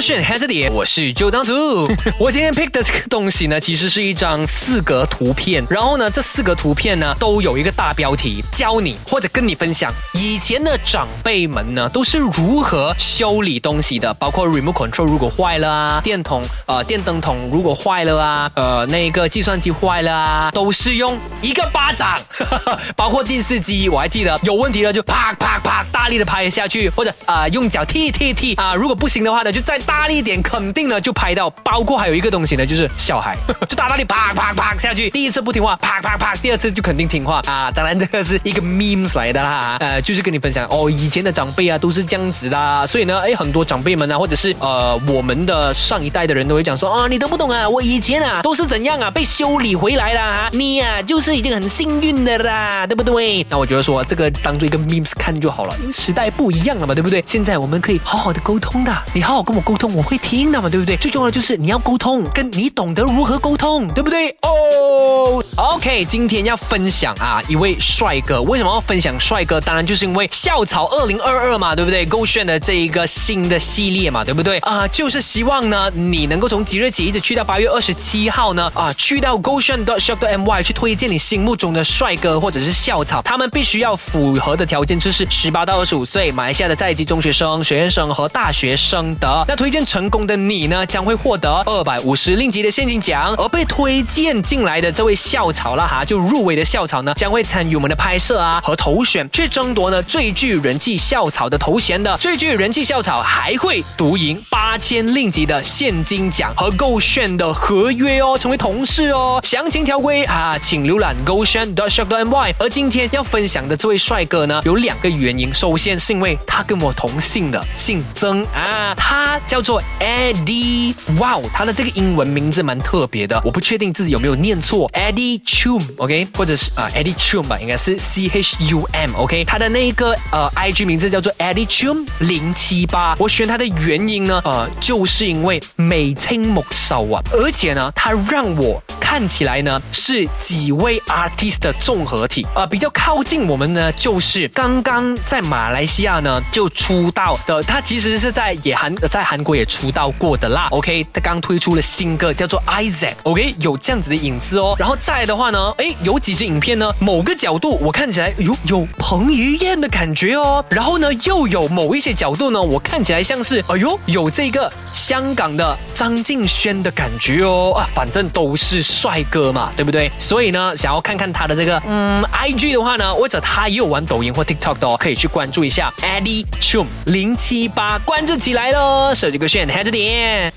勾选 has 点，我是周当主。我今天 pick 的这个东西呢，其实是一张四格图片。然后呢，这四格图片呢，都有一个大标题，教你或者跟你分享以前的长辈们呢，都是如何修理东西的，包括 remote control 如果坏了啊，电筒呃电灯筒如果坏了啊，呃那个计算机坏了啊，都是用一个巴掌，包括电视机，我还记得有问题了就啪啪啪大力的拍下去，或者啊、用脚踢踢踢啊，如果不行的话呢，就再大力点，肯定呢就拍到。包括还有一个东西呢，就是小孩，就大大力啪啪啪下去，第一次不听话，啪啪啪，第二次就肯定听话啊。当然这个是一个 memes 来的啦，呃，就是跟你分享哦，以前的长辈啊都是这样子的，所以呢，哎，很多长辈们啊，或者是呃我们的上一代的人都会讲说啊，你都不懂啊，我以前啊都是怎样啊被修理回来了啊，你啊就是已经很幸运的啦，对不对？那我觉得说这个当做一个 memes 看就好了，因为时代不一样了嘛，对不对？现在我们可以好好的沟通的，你好好跟我沟我会听的嘛，对不对？最重要的就是你要沟通，跟你懂得如何沟通，对不对？哦、o k 今天要分享啊一位帅哥，为什么要分享帅哥？当然就是因为校草二零二二嘛，对不对？勾选的这一个新的系列嘛，对不对？啊、就是希望呢你能够从即日起一直去到八月二十七号呢啊，去到勾选的 shop 的 my 去推荐你心目中的帅哥或者是校草，他们必须要符合的条件就是十八到二十五岁，马来西亚的在籍中学生、学院生和大学生的。那推荐成功的你呢，将会获得二百五十令吉的现金奖，而被推荐进来的这位校草啦哈，就入围的校草呢，将会参与我们的拍摄啊和投选，去争夺呢最具人气校草的头衔的。最具人气校草还会独赢八千令吉的现金奖和购炫的合约哦，成为同事哦。详情条规啊，请浏览 g o s h e n s h o p my。而今天要分享的这位帅哥呢，有两个原因。首先是因为他跟我同姓的，姓曾啊，他叫做 Eddie。哇哦，他的这个英文名字蛮特别的，我不确定自己有没有念错，Eddie Chum，OK，、或者是啊、Eddie Chum 吧，应该是 C H U M，OK，、他的那个呃 IG 名字叫做 Eddie Chum 零七八。我选他的原因呢，呃，就是因为美称木秀啊，而且呢，他让我。看起来呢是几位 artist 的综合体，呃，比较靠近我们呢，就是刚刚在马来西亚呢就出道的，他其实是在也韩在韩国也出道过的啦。OK，他刚推出了新歌叫做 Isaac，OK，、有这样子的影子哦。然后再的话呢，诶，有几支影片呢，某个角度我看起来有有彭于晏的感觉哦，然后呢又有某一些角度呢，我看起来像是哎呦有这个香港的张敬轩的感觉哦啊，反正都是帅哥嘛，对不对？所以呢，想要看看他的这个嗯 IG 的话呢，或者他也有玩抖音或 TikTok 的哦，可以去关注一下 Eddie Chum 零七八，关注起来喽！手机个炫，还着点。